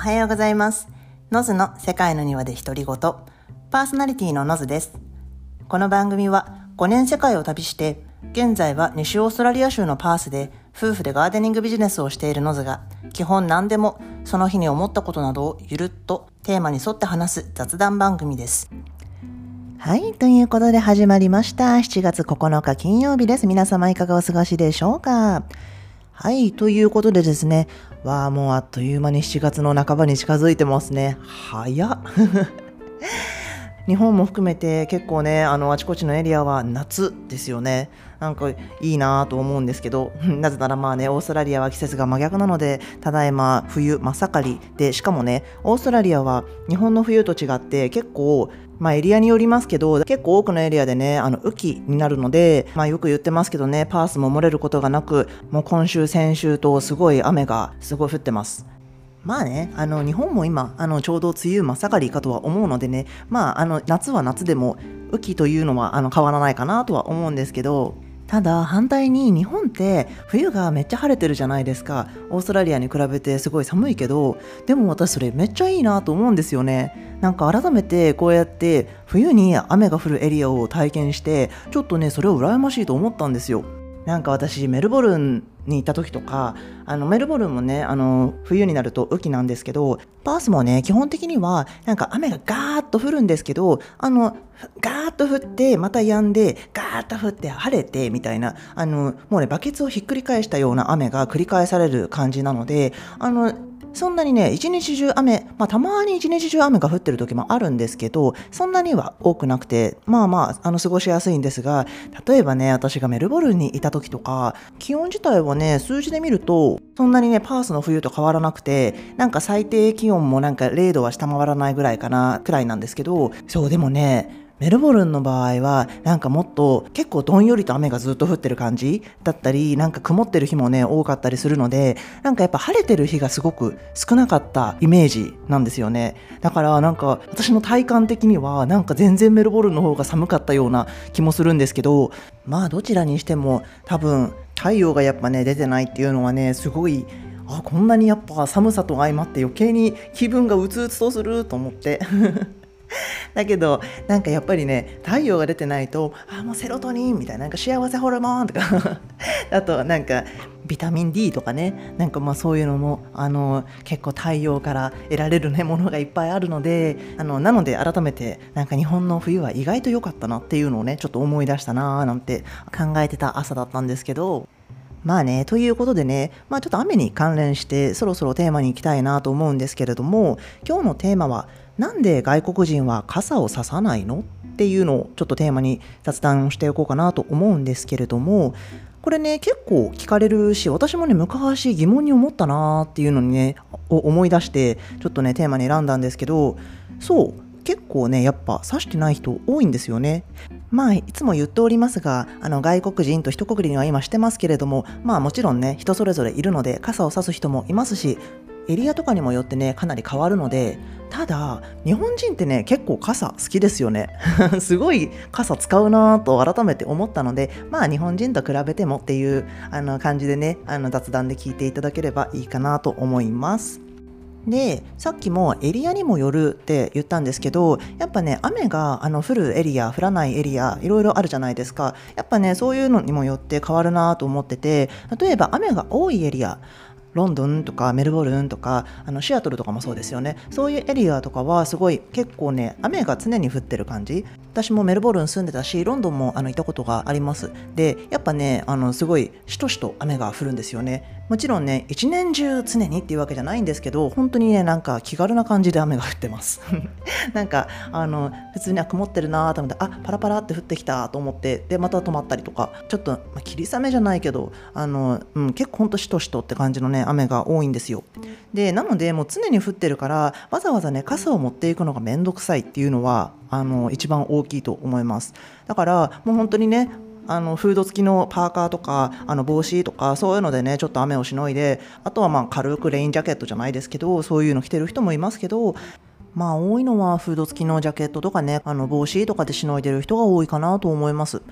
おはようございます。ノズの世界の庭で独り言。パーソナリティのノズです。この番組は5年世界を旅して、現在は西オーストラリア州のパースで夫婦でガーデニングビジネスをしているノズが、基本何でもその日に思ったことなどをゆるっとテーマに沿って話す雑談番組です。はい。ということで始まりました。7月9日金曜日です。皆様いかがお過ごしでしょうか？はい。ということでですね。わあ、もうあっという間に7月の半ばに近づいてますね。早っ。日本も含めて結構ね、あの、あちこちのエリアは夏ですよね。なんかいいなぁと思うんですけど、なぜならまあね、オーストラリアは季節が真逆なので、ただいま冬真っ盛りで、しかもね、オーストラリアは日本の冬と違って結構、まあエリアによりますけど、結構多くのエリアでね、あの雨季になるので、まあよく言ってますけどね、パースも漏れることがなく、もう今週、先週とすごい雨がすごい降ってます。まあね、あの日本も今あのちょうど梅雨真っ盛りかとは思うのでね、まあ、あの夏は夏でも雨季というのはあの変わらないかなとは思うんですけどただ反対に日本って冬がめっちゃ晴れてるじゃないですか。オーストラリアに比べてすごい寒いけどでも私それめっちゃいいなと思うんですよね。なんか改めてこうやって冬に雨が降るエリアを体験してちょっとねそれを羨ましいと思ったんですよ。なんか私メルボルンに行った時とかあのメルボルンもねあの冬になると雨季なんですけどパースもね基本的にはなんか雨がガーッと降るんですけどあのガーッと降ってまた止んでガーッと降って晴れてみたいなあのもうねバケツをひっくり返したような雨が繰り返される感じなのであのそんなにね、一日中雨、まあたまに一日中雨が降ってる時もあるんですけど、そんなには多くなくて、まあまあ、あの、過ごしやすいんですが、例えばね、私がメルボルンにいた時とか、気温自体はね、数字で見ると、そんなにね、パースの冬と変わらなくて、なんか最低気温もなんか0度は下回らないぐらいかな、くらいなんですけど、そう、でもね、メルボルンの場合はなんかもっと結構どんよりと雨がずっと降ってる感じだったりなんか曇ってる日もね多かったりするのでなんかやっぱ晴れてる日がすごく少なかったイメージなんですよね。だからなんか私の体感的にはなんか全然メルボルンの方が寒かったような気もするんですけどまあどちらにしても多分太陽がやっぱね出てないっていうのはねすごいあこんなにやっぱ寒さと相まって余計に気分がうつうつとすると思って。だけどなんかやっぱりね太陽が出てないとあもうセロトニンみたいななんか幸せホルモンとか。あとなんかビタミン D とかね。なんかまあそういうのもあの結構太陽から得られるねものがいっぱいあるのであのなので改めてなんか日本の冬は意外と良かったなっていうのをねちょっと思い出したなーなんて考えてた朝だったんですけど。まあね、ということでね、まあちょっと雨に関連してそろそろテーマに行きたいなと思うんですけれども、今日のテーマは、なんで外国人は傘をささないの？っていうのをちょっとテーマに雑談しておこうかなと思うんですけれども、これね、結構聞かれるし、私もね、昔疑問に思ったなーっていうのにね、思い出して、ちょっとね、テーマに選んだんですけど、そう、結構ね、やっぱ指してない人多いんですよね。まあ、いつも言っておりますが、あの外国人と一括りには今してますけれども、まあもちろんね、人それぞれいるので、傘を差す人もいますし、エリアとかにもよってね、かなり変わるので、ただ、日本人ってね、結構傘好きですよね。すごい傘使うなと改めて思ったので、まあ日本人と比べてもっていうあの感じでね、あの雑談で聞いていただければいいかなと思います。でさっきもエリアにもよるって言ったんですけどやっぱね雨があの降るエリア降らないエリアいろいろあるじゃないですかやっぱねそういうのにもよって変わるなと思ってて例えば雨が多いエリアロンドンとかメルボルンとかあのシアトルとかもそうですよね。そういうエリアとかはすごい結構ね雨が常に降ってる感じ。私もメルボルン住んでたしロンドンもあの行ったことがあります。でやっぱねあのすごいしとしと雨が降るんですよね。もちろんね一年中常にっていうわけじゃないんですけど本当にねなんか気軽な感じで雨が降ってます。なんかあの普通には曇ってるなと思ってあパラパラって降ってきたと思ってでまた止まったりとかちょっと、まあ、霧雨じゃないけどあの、うん、結構ほんとしとしとって感じのね雨が多いんですよ。でなのでもう常に降ってるからわざわざね傘を持っていくのがめんどくさいっていうのはあの一番大きいと思います。だからもう本当にねあのフード付きのパーカーとかあの帽子とかそういうのでねちょっと雨をしのいであとはまあ軽くレインジャケットじゃないですけどそういうの着てる人もいますけどまあ多いのはフード付きのジャケットとかねあの帽子とかでしのいでる人が多いかなと思います。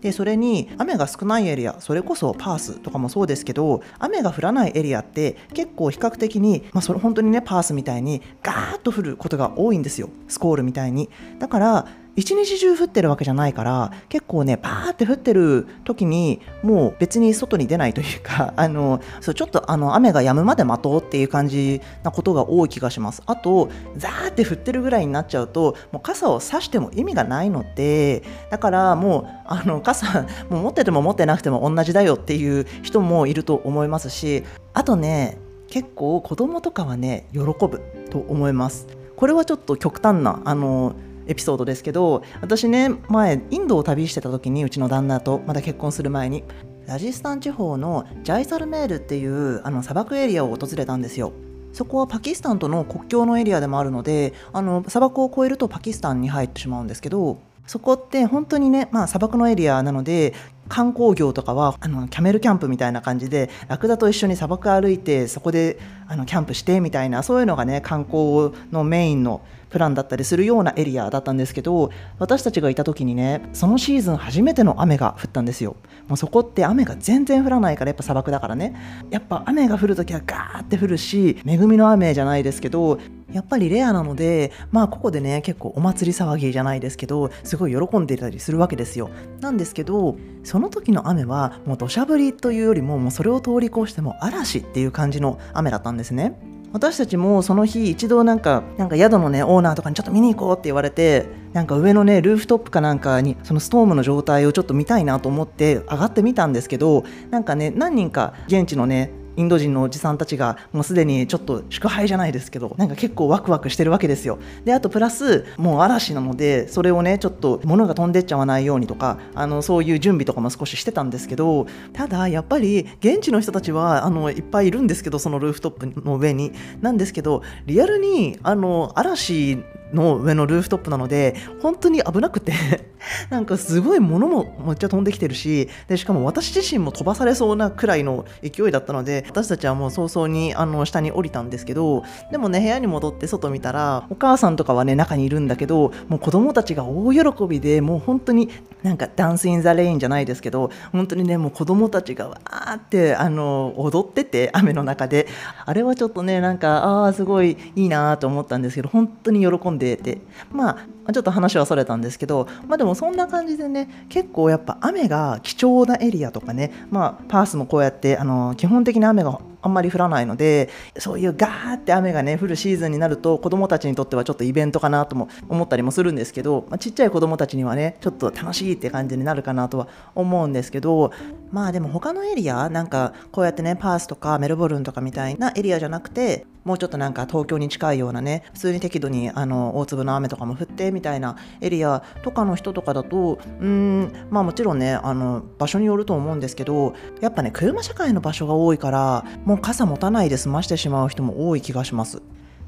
でそれに雨が少ないエリアそれこそパースとかもそうですけど雨が降らないエリアって結構比較的に、まあ、それ本当にねパースみたいにガーッと降ることが多いんですよ。スコールみたいに。だから一日中降ってるわけじゃないから結構ねパーって降ってる時にもう別に外に出ないというか あのそうちょっとあの雨が止むまで待とうっていう感じなことが多い気がします。あとザーって降ってるぐらいになっちゃうともう傘を差しても意味がないのでだからもうあの傘もう持ってても持ってなくても同じだよっていう人もいると思いますしあとね結構子供とかはね喜ぶと思います。これはちょっと極端なあのエピソードですけど私ね前インドを旅してた時にうちの旦那とまだ結婚する前にラジスタン地方のジャイサルメールっていうあの砂漠エリアを訪れたんですよ。そこはパキスタンとの国境のエリアでもあるのであの砂漠を越えるとパキスタンに入ってしまうんですけどそこって本当にね、まあ、砂漠のエリアなので観光業とかはあのキャメルキャンプみたいな感じでラクダと一緒に砂漠歩いてそこであのキャンプしてみたいなそういうのがね観光のメインのプランだったりするようなエリアだったんですけど私たちがいた時にねそのシーズン初めての雨が降ったんですよ。もうそこって雨が全然降らないからやっぱ砂漠だからね。やっぱ雨が降る時はガーって降るし恵みの雨じゃないですけどやっぱりレアなのでまあここでね結構お祭り騒ぎじゃないですけどすごい喜んでいたりするわけですよ。なんですけどその時の雨はもう土砂降りというよりももうそれを通り越しても嵐っていう感じの雨だったんですね。私たちもその日一度なんかなんか宿のねオーナーとかにちょっと見に行こうって言われてなんか上のねルーフトップかなんかにそのストームの状態をちょっと見たいなと思って上がってみたんですけどなんかね何人か現地のねインド人のおじさんたちがもうすでにちょっと祝杯じゃないですけどなんか結構ワクワクしてるわけですよ。であとプラスもう嵐なのでそれをねちょっと物が飛んでっちゃわないようにとかあのそういう準備とかも少ししてたんですけどただやっぱり現地の人たちはあのいっぱいいるんですけどそのルーフトップの上に。なんですけどリアルにあの嵐の上のルーフトップなので本当に危なくて なんかすごい物もめっちゃ飛んできてるしでしかも私自身も飛ばされそうなくらいの勢いだったので私たちはもう早々にあの下に降りたんですけどでもね部屋に戻って外見たらお母さんとかはね中にいるんだけどもう子供たちが大喜びでもう本当になんかダンス・イン・ザ・レインじゃないですけど本当にねもう子供たちがわーってあの踊ってて雨の中であれはちょっとねなんかああすごいいいなと思ったんですけど本当に喜んでんでてまあちょっと話はそれたんですけどまあでもそんな感じでね結構やっぱ雨が貴重なエリアとかねまあパースもこうやってあの基本的に雨があんまり降らないのでそういうガーって雨がね降るシーズンになると子どもたちにとってはちょっとイベントかなとも思ったりもするんですけど、まあ、ちっちゃい子どもたちにはねちょっと楽しいって感じになるかなとは思うんですけどまあでも他のエリアなんかこうやってねパースとかメルボルンとかみたいなエリアじゃなくてもうちょっとなんか東京に近いようなね普通に適度にあの大粒の雨とかも降ってみたいなエリアとかの人とかだとうんまあもちろんねあの場所によると思うんですけどやっぱね車社会の場所が多いからもう傘持たないで済ましてしまう人も多い気がします。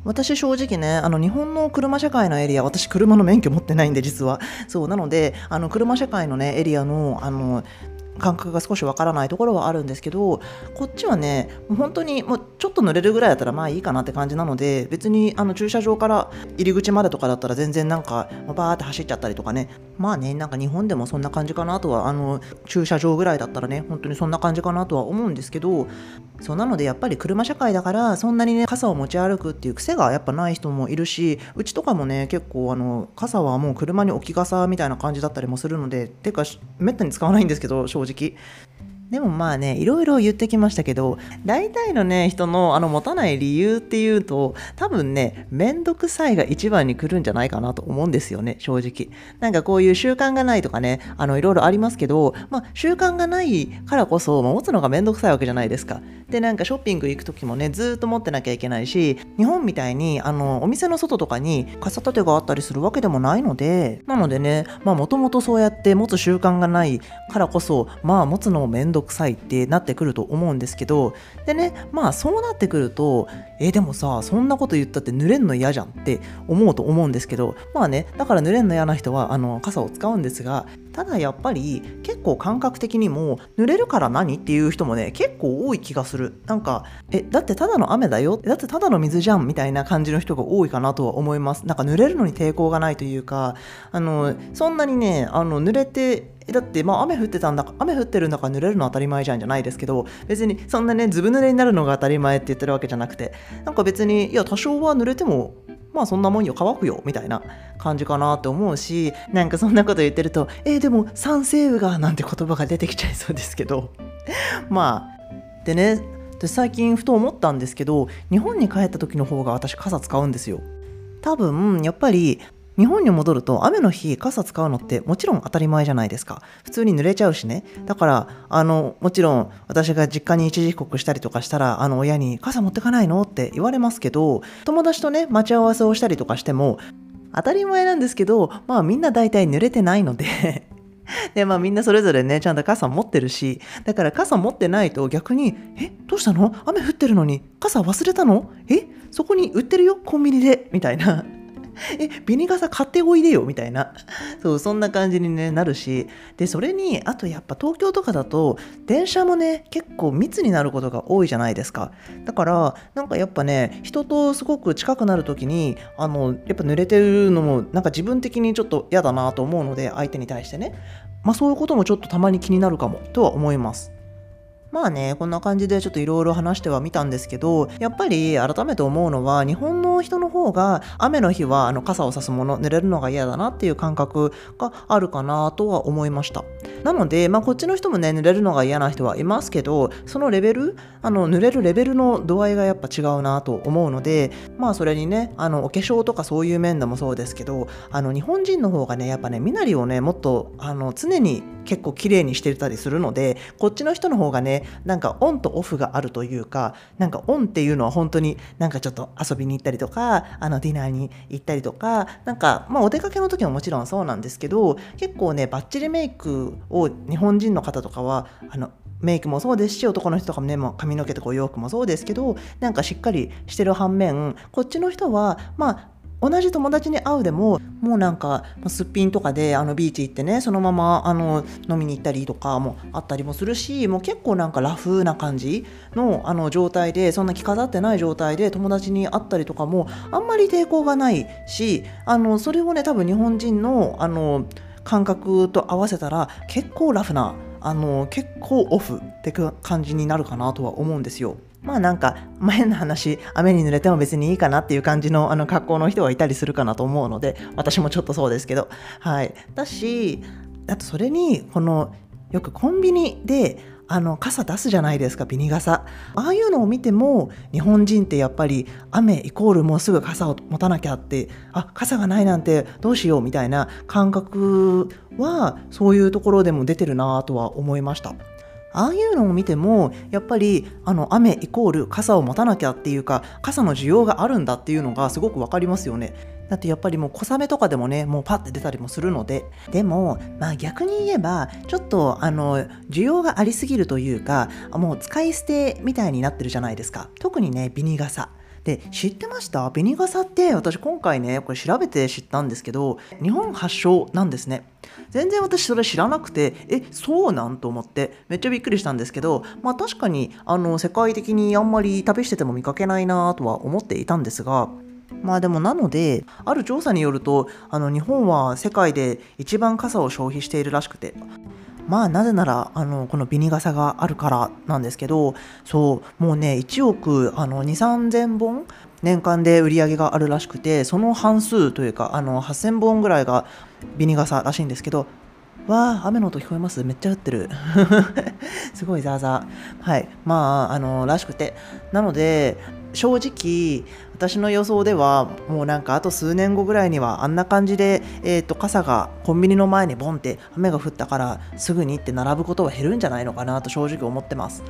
私正直ねあの日本の車社会のエリア私車の免許持ってないんで実はそうなのであの車社会のねエリアのあの感覚が少しわからないところはあるんですけどこっちはね本当にもうちょっと濡れるぐらいだったらまあいいかなって感じなので別にあの駐車場から入り口までとかだったら全然なんかバーって走っちゃったりとかね。まあねなんか日本でもそんな感じかなとはあの駐車場ぐらいだったらね本当にそんな感じかなとは思うんですけどそうなのでやっぱり車社会だからそんなにね傘を持ち歩くっていう癖がやっぱない人もいるしうちとかもね結構あの傘はもう車に置き傘みたいな感じだったりもするのでてかめったに使わないんですけど正直。aqui. que でもまあねいろいろ言ってきましたけど大体のね人のあの持たない理由っていうと多分ね面倒くさいが一番に来るんじゃないかなと思うんですよね正直。なんかこういう習慣がないとかねあのいろいろありますけどまあ習慣がないからこそ、まあ、持つのが面倒くさいわけじゃないですか。でなんかショッピング行く時もねずっと持ってなきゃいけないし日本みたいにあのお店の外とかに傘立てがあったりするわけでもないのでなのでねまあもともとそうやって持つ習慣がないからこそまあ持つのも面倒くさいってなってくると思うんですけどでねまあそうなってくるとえでもさそんなこと言ったって濡れんの嫌じゃんって思うと思うんですけどまあねだから濡れんの嫌な人はあの傘を使うんですがただやっぱり結構感覚的にも濡れるから何っていう人もね結構多い気がする。なんかえだってただの雨だよ？だってただの水じゃん？みたいな感じの人が多いかなとは思います。なんか濡れるのに抵抗がないというかあのそんなにねあの濡れてだってまあ雨降ってたんだ雨降ってるんだから濡れるの当たり前じゃんじゃないですけど別にそんなねずぶ濡れになるのが当たり前って言ってるわけじゃなくてなんか別にいや多少は濡れてもまあそんなもんよ乾くよみたいな感じかなって思うしなんかそんなこと言ってるとえー、でも酸性雨がなんて言葉が出てきちゃいそうですけど。まあでねで最近ふと思ったんですけど日本に帰った時の方が私傘使うんですよ。多分やっぱり日本に戻ると雨の日傘使うのってもちろん当たり前じゃないですか。普通に濡れちゃうしね。だからあのもちろん私が実家に一時帰国したりとかしたらあの親に傘持ってかないのって言われますけど友達とね待ち合わせをしたりとかしても当たり前なんですけどまあみんな大体濡れてないので で、まあみんなそれぞれね、ちゃんと傘持ってるし、だから傘持ってないと逆に、え、どうしたの？雨降ってるのに傘忘れたの？え、そこに売ってるよ、コンビニで、みたいな。え、ビニ傘買っておいでよみたいな。そう、そんな感じに、ね、なるし。で、それに、あとやっぱ東京とかだと、電車もね、結構密になることが多いじゃないですか。だから、なんかやっぱね、人とすごく近くなるときに、あの、やっぱ濡れてるのも、なんか自分的にちょっと嫌だなと思うので、相手に対してね。まあそういうこともちょっとたまに気になるかも、とは思います。まあね、こんな感じでちょっといろいろ話してはみたんですけど、やっぱり改めて思うのは、日本の人の方が雨の日はあの傘を差すもの、濡れるのが嫌だなっていう感覚があるかなとは思いました。なので、まあこっちの人もね、濡れるのが嫌な人はいますけど、そのレベル、あの濡れるレベルの度合いがやっぱ違うなと思うので、まあそれにね、あのお化粧とかそういう面でもそうですけど、あの日本人の方がね、やっぱね、身なりをね、もっとあの常に結構綺麗にしてたりするのでこっちの人の方がねなんかオンとオフがあるというかなんかオンっていうのは本当になんかちょっと遊びに行ったりとかあのディナーに行ったりとかなんかまあお出かけの時ももちろんそうなんですけど結構ねバッチリメイクを日本人の方とかはあのメイクもそうですし男の人とかもねもう髪の毛とかお洋服もそうですけどなんかしっかりしてる反面こっちの人はまあ同じ友達に会うでももうなんかすっぴんとかであのビーチ行ってねそのままあの飲みに行ったりとかもあったりもするしもう結構なんかラフな感じのあの状態でそんな着飾ってない状態で友達に会ったりとかもあんまり抵抗がないしあのそれをね多分日本人のあの感覚と合わせたら結構ラフなあの結構オフって感じになるかなとは思うんですよ。まあなんか変な話雨に濡れても別にいいかなっていう感じのあの格好の人はいたりするかなと思うので私もちょっとそうですけどはいだしあとそれにこのよくコンビニであの傘出すじゃないですかビニ傘ああいうのを見ても日本人ってやっぱり雨イコールもうすぐ傘を持たなきゃってあ傘がないなんてどうしようみたいな感覚はそういうところでも出てるなとは思いましたああいうのを見てもやっぱりあの雨イコール傘を持たなきゃっていうか傘の需要があるんだっていうのがすごく分かりますよね。だってやっぱりもう小雨とかでもねもうパッて出たりもするので。でもまあ逆に言えばちょっとあの需要がありすぎるというかもう使い捨てみたいになってるじゃないですか。特にねビニ傘。で知ってました？ビニ傘って私今回ねこれ調べて知ったんですけど日本発祥なんですね。全然私それ知らなくてえそうなんと思ってめっちゃびっくりしたんですけどまあ確かにあの世界的にあんまり旅してても見かけないなとは思っていたんですがまあでもなのである調査によるとあの日本は世界で一番傘を消費しているらしくて。まあなぜならあのこのビニ傘があるからなんですけどそうもうね1億あの2 3 0 0 0本年間で売り上げがあるらしくてその半数というかあの8000本ぐらいがビニ傘らしいんですけどわあ雨の音聞こえます？めっちゃ降ってる。すごいザーザー。はい。まああのらしくて。なので正直私の予想ではもうなんかあと数年後ぐらいにはあんな感じで、えー、と傘がコンビニの前にボンって雨が降ったからすぐにって並ぶことは減るんじゃないのかなと正直思ってます。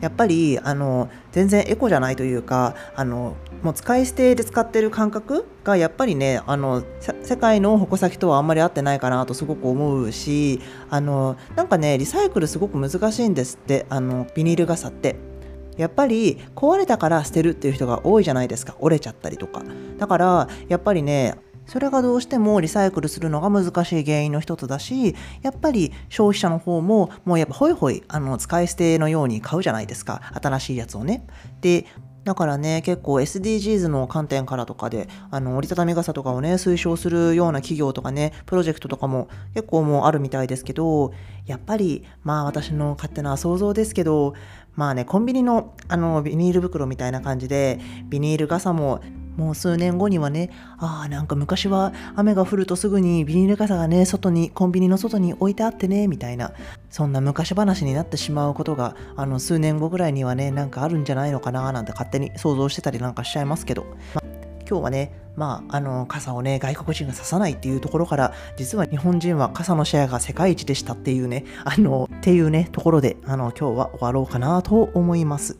やっぱりあの全然エコじゃないというかあのもう使い捨てで使ってる感覚がやっぱりねあの世界の矛先とはあんまり合ってないかなとすごく思うしあのなんかねリサイクルすごく難しいんですってあのビニール傘って。やっぱり壊れたから捨てるっていう人が多いじゃないですか。折れちゃったりとか。だからやっぱりねそれがどうしてもリサイクルするのが難しい原因の一つだしやっぱり消費者の方ももうやっぱホイホイあの使い捨てのように買うじゃないですか。新しいやつをね。でだからね、結構 SDGs の観点からとかで、あの、折りたたみ傘とかをね、推奨するような企業とかね、プロジェクトとかも結構もうあるみたいですけど、やっぱり、まあ私の勝手な想像ですけど、まあね、コンビニのあの、ビニール袋みたいな感じで、ビニール傘ももう数年後にはね、ああ、なんか昔は雨が降るとすぐにビニール傘がね、外に、コンビニの外に置いてあってね、みたいな、そんな昔話になってしまうことが、あの、数年後ぐらいにはね、なんかあるんじゃないのかな、なんて勝手に想像してたりなんかしちゃいますけど、ま今日はね、まあ、あの、傘をね、外国人が差さないっていうところから、実は日本人は傘のシェアが世界一でしたっていうね、あの、っていうね、ところで、あの、今日は終わろうかなと思います。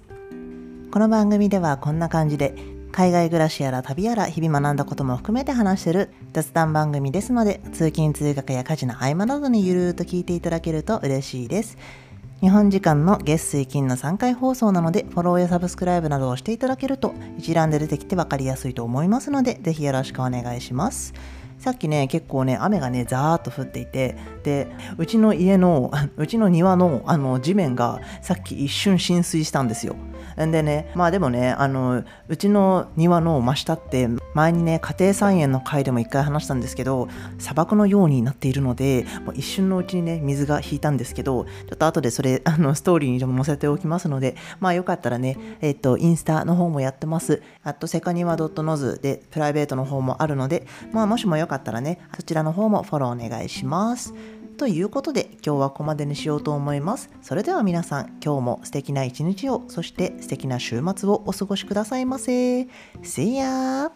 この番組ではこんな感じで海外暮らしやら旅やら日々学んだことも含めて話してる雑談番組ですので通勤通学や家事の合間などにゆるーっと聞いていただけると嬉しいです。日本時間の月水金の3回放送なのでフォローやサブスクライブなどをしていただけると一覧で出てきて分かりやすいと思いますのでぜひよろしくお願いします。さっきね結構ね雨がねザーッと降っていてでうちの家の うちの庭のあの地面がさっき一瞬浸水したんですよ。んでねまあでもねあのうちの庭の真下って前にね家庭菜園の回でも一回話したんですけど砂漠のようになっているのでもう一瞬のうちにね水が引いたんですけどちょっと後でそれあのストーリーにでも載せておきますのでまあよかったらねえっ、とインスタの方もやってます。あとセカニワ .noz でプライベートの方もあるのでまあもしもよかったらねそちらの方もフォローお願いしますということで今日はここまでにしようと思います。それでは皆さん今日も素敵な一日をそして素敵な週末をお過ごしくださいませ。See ya!